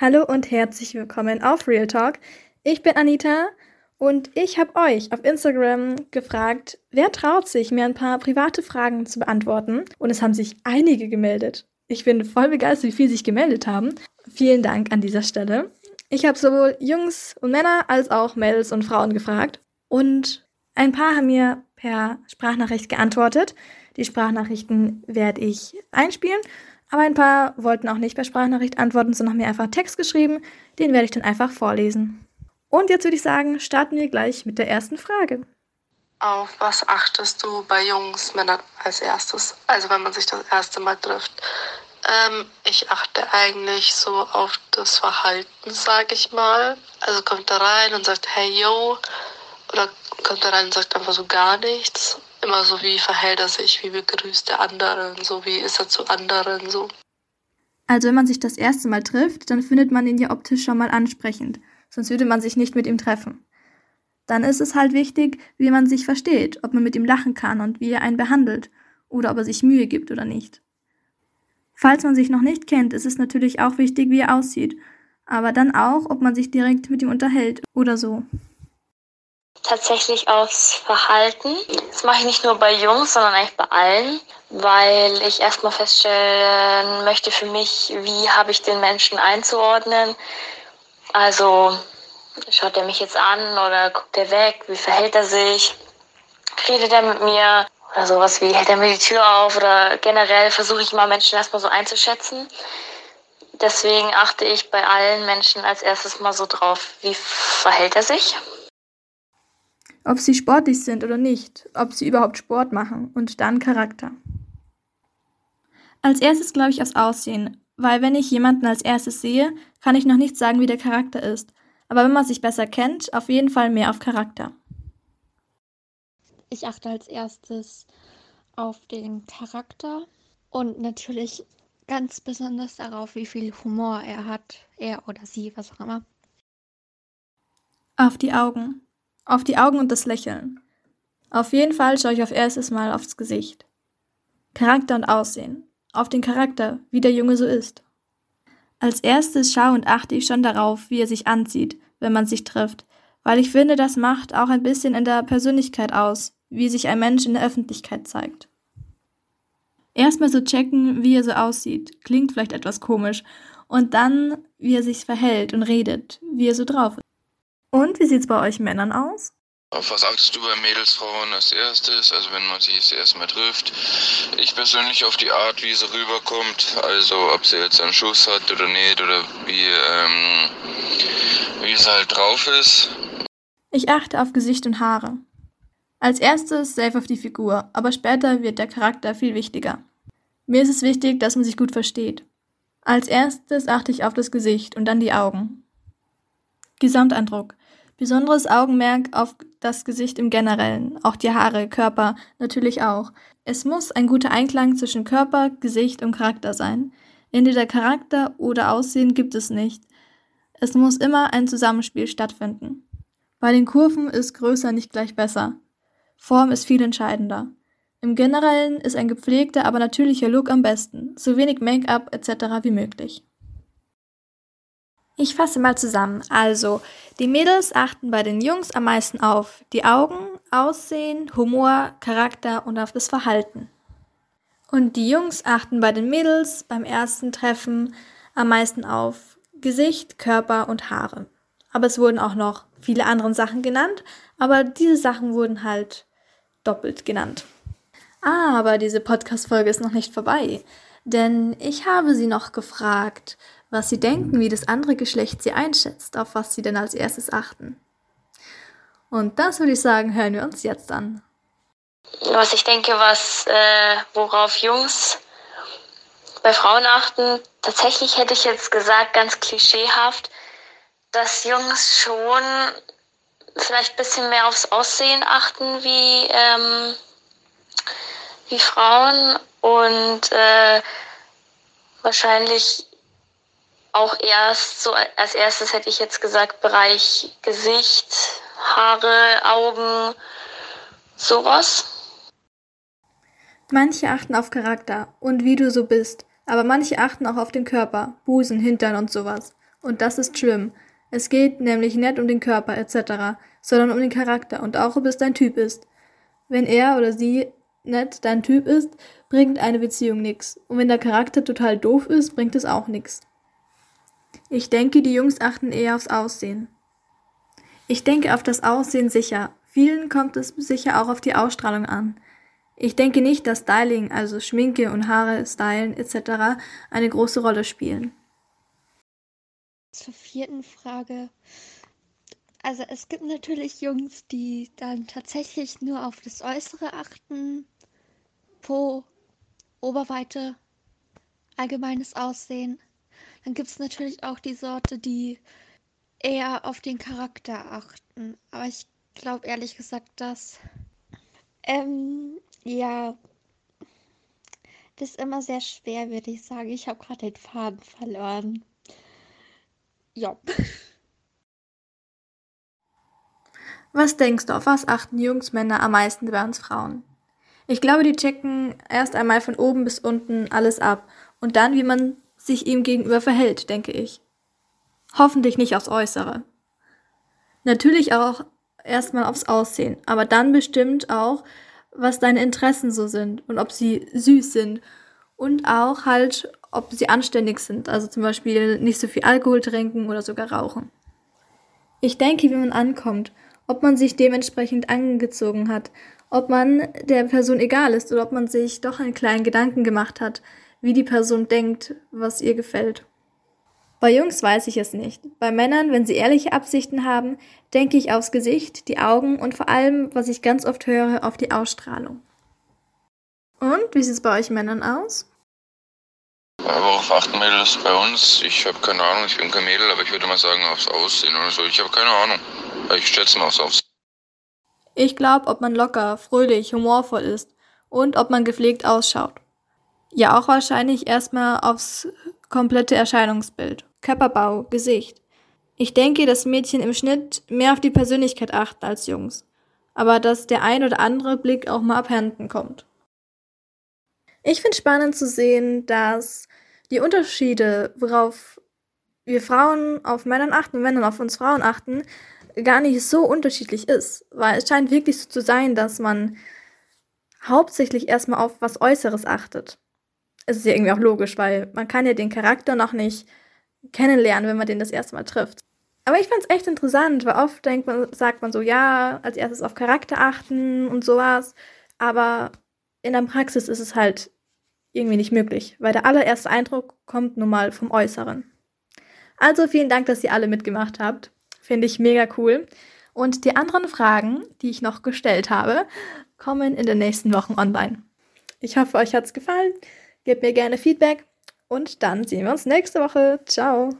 Hallo und herzlich willkommen auf Real Talk. Ich bin Anita und ich habe euch auf Instagram gefragt, wer traut sich, mir ein paar private Fragen zu beantworten. Und es haben sich einige gemeldet. Ich bin voll begeistert, wie viele sich gemeldet haben. Vielen Dank an dieser Stelle. Ich habe sowohl Jungs und Männer als auch Mädels und Frauen gefragt. Und ein paar haben mir per Sprachnachricht geantwortet. Die Sprachnachrichten werde ich einspielen aber ein paar wollten auch nicht per Sprachnachricht antworten, sondern haben mir einfach Text geschrieben. Den werde ich dann einfach vorlesen. Und jetzt würde ich sagen, starten wir gleich mit der ersten Frage. Auf was achtest du bei Jungs, Männern als erstes? Also wenn man sich das erste Mal trifft. Ähm, ich achte eigentlich so auf das Verhalten, sage ich mal. Also kommt er rein und sagt, hey yo, oder kommt er rein und sagt einfach so gar nichts immer so, wie verhält er sich, wie begrüßt er anderen, so wie ist er zu anderen, so. Also wenn man sich das erste Mal trifft, dann findet man ihn ja optisch schon mal ansprechend, sonst würde man sich nicht mit ihm treffen. Dann ist es halt wichtig, wie man sich versteht, ob man mit ihm lachen kann und wie er einen behandelt oder ob er sich Mühe gibt oder nicht. Falls man sich noch nicht kennt, ist es natürlich auch wichtig, wie er aussieht, aber dann auch, ob man sich direkt mit ihm unterhält oder so tatsächlich aufs Verhalten. Das mache ich nicht nur bei Jungs, sondern eigentlich bei allen, weil ich erstmal feststellen möchte für mich, wie habe ich den Menschen einzuordnen. Also schaut er mich jetzt an oder guckt er weg, wie verhält er sich, redet er mit mir oder sowas wie hält er mir die Tür auf oder generell versuche ich mal Menschen erstmal so einzuschätzen. Deswegen achte ich bei allen Menschen als erstes mal so drauf, wie verhält er sich ob sie sportlich sind oder nicht, ob sie überhaupt Sport machen und dann Charakter. Als erstes glaube ich aufs Aussehen, weil wenn ich jemanden als erstes sehe, kann ich noch nicht sagen, wie der Charakter ist. Aber wenn man sich besser kennt, auf jeden Fall mehr auf Charakter. Ich achte als erstes auf den Charakter und natürlich ganz besonders darauf, wie viel Humor er hat, er oder sie, was auch immer. Auf die Augen. Auf die Augen und das Lächeln. Auf jeden Fall schaue ich auf erstes Mal aufs Gesicht. Charakter und Aussehen. Auf den Charakter, wie der Junge so ist. Als erstes schaue und achte ich schon darauf, wie er sich anzieht, wenn man sich trifft, weil ich finde, das macht auch ein bisschen in der Persönlichkeit aus, wie sich ein Mensch in der Öffentlichkeit zeigt. Erstmal so checken, wie er so aussieht, klingt vielleicht etwas komisch, und dann, wie er sich verhält und redet, wie er so drauf ist. Und wie sieht's bei euch Männern aus? Auf was achtest du bei Mädels, Frauen als erstes? Also wenn man sich das erste Mal trifft. Ich persönlich auf die Art, wie sie rüberkommt. Also ob sie jetzt einen Schuss hat oder nicht oder wie, ähm, wie sie halt drauf ist. Ich achte auf Gesicht und Haare. Als erstes safe auf die Figur, aber später wird der Charakter viel wichtiger. Mir ist es wichtig, dass man sich gut versteht. Als erstes achte ich auf das Gesicht und dann die Augen. Gesamteindruck. Besonderes Augenmerk auf das Gesicht im Generellen, auch die Haare, Körper natürlich auch. Es muss ein guter Einklang zwischen Körper, Gesicht und Charakter sein. Entweder Charakter oder Aussehen gibt es nicht. Es muss immer ein Zusammenspiel stattfinden. Bei den Kurven ist größer nicht gleich besser. Form ist viel entscheidender. Im Generellen ist ein gepflegter, aber natürlicher Look am besten, so wenig Make-up etc. wie möglich. Ich fasse mal zusammen. Also, die Mädels achten bei den Jungs am meisten auf die Augen, Aussehen, Humor, Charakter und auf das Verhalten. Und die Jungs achten bei den Mädels beim ersten Treffen am meisten auf Gesicht, Körper und Haare. Aber es wurden auch noch viele andere Sachen genannt, aber diese Sachen wurden halt doppelt genannt. Aber diese Podcast-Folge ist noch nicht vorbei, denn ich habe sie noch gefragt, was sie denken, wie das andere Geschlecht sie einschätzt, auf was sie denn als erstes achten. Und das würde ich sagen, hören wir uns jetzt an. Was ich denke, was äh, worauf Jungs bei Frauen achten, tatsächlich hätte ich jetzt gesagt, ganz klischeehaft, dass Jungs schon vielleicht ein bisschen mehr aufs Aussehen achten wie, ähm, wie Frauen und äh, wahrscheinlich auch erst so als erstes hätte ich jetzt gesagt Bereich Gesicht, Haare, Augen, sowas. Manche achten auf Charakter und wie du so bist, aber manche achten auch auf den Körper, Busen, Hintern und sowas. Und das ist schlimm. Es geht nämlich nicht um den Körper etc., sondern um den Charakter und auch, ob es dein Typ ist. Wenn er oder sie nicht dein Typ ist, bringt eine Beziehung nichts. Und wenn der Charakter total doof ist, bringt es auch nichts. Ich denke, die Jungs achten eher aufs Aussehen. Ich denke auf das Aussehen sicher. Vielen kommt es sicher auch auf die Ausstrahlung an. Ich denke nicht, dass Styling, also Schminke und Haare stylen etc. eine große Rolle spielen. Zur vierten Frage. Also es gibt natürlich Jungs, die dann tatsächlich nur auf das Äußere achten. Po, Oberweite, allgemeines Aussehen. Dann gibt es natürlich auch die Sorte, die eher auf den Charakter achten. Aber ich glaube ehrlich gesagt, dass. Ähm, ja. Das ist immer sehr schwer, würde ich sagen. Ich habe gerade den Faden verloren. Ja. Was denkst du, auf was achten Jungs, Männer am meisten bei uns Frauen? Ich glaube, die checken erst einmal von oben bis unten alles ab und dann, wie man sich ihm gegenüber verhält, denke ich. Hoffentlich nicht aufs Äußere. Natürlich auch erstmal aufs Aussehen, aber dann bestimmt auch, was deine Interessen so sind und ob sie süß sind und auch halt, ob sie anständig sind, also zum Beispiel nicht so viel Alkohol trinken oder sogar rauchen. Ich denke, wie man ankommt, ob man sich dementsprechend angezogen hat, ob man der Person egal ist oder ob man sich doch einen kleinen Gedanken gemacht hat, wie die Person denkt, was ihr gefällt. Bei Jungs weiß ich es nicht. Bei Männern, wenn sie ehrliche Absichten haben, denke ich aufs Gesicht, die Augen und vor allem, was ich ganz oft höre, auf die Ausstrahlung. Und wie sieht es bei euch Männern aus? Worauf achten Mädels bei uns? Ich habe keine Ahnung, ich bin kein Mädel, aber ich würde mal sagen aufs Aussehen oder so. Ich habe keine Ahnung. Ich schätze mal aufs Aussehen. Ich glaube, ob man locker, fröhlich, humorvoll ist und ob man gepflegt ausschaut. Ja, auch wahrscheinlich erstmal aufs komplette Erscheinungsbild. Körperbau, Gesicht. Ich denke, dass Mädchen im Schnitt mehr auf die Persönlichkeit achten als Jungs. Aber dass der ein oder andere Blick auch mal abhanden kommt. Ich finde spannend zu sehen, dass die Unterschiede, worauf wir Frauen auf Männern achten, Männern auf uns Frauen achten, gar nicht so unterschiedlich ist. Weil es scheint wirklich so zu sein, dass man hauptsächlich erstmal auf was Äußeres achtet es ist ja irgendwie auch logisch, weil man kann ja den Charakter noch nicht kennenlernen, wenn man den das erste Mal trifft. Aber ich fand es echt interessant, weil oft denkt man, sagt man so, ja, als erstes auf Charakter achten und sowas. Aber in der Praxis ist es halt irgendwie nicht möglich, weil der allererste Eindruck kommt nun mal vom Äußeren. Also vielen Dank, dass ihr alle mitgemacht habt. Finde ich mega cool. Und die anderen Fragen, die ich noch gestellt habe, kommen in den nächsten Wochen online. Ich hoffe, euch hat es gefallen. Gebt mir gerne Feedback und dann sehen wir uns nächste Woche. Ciao.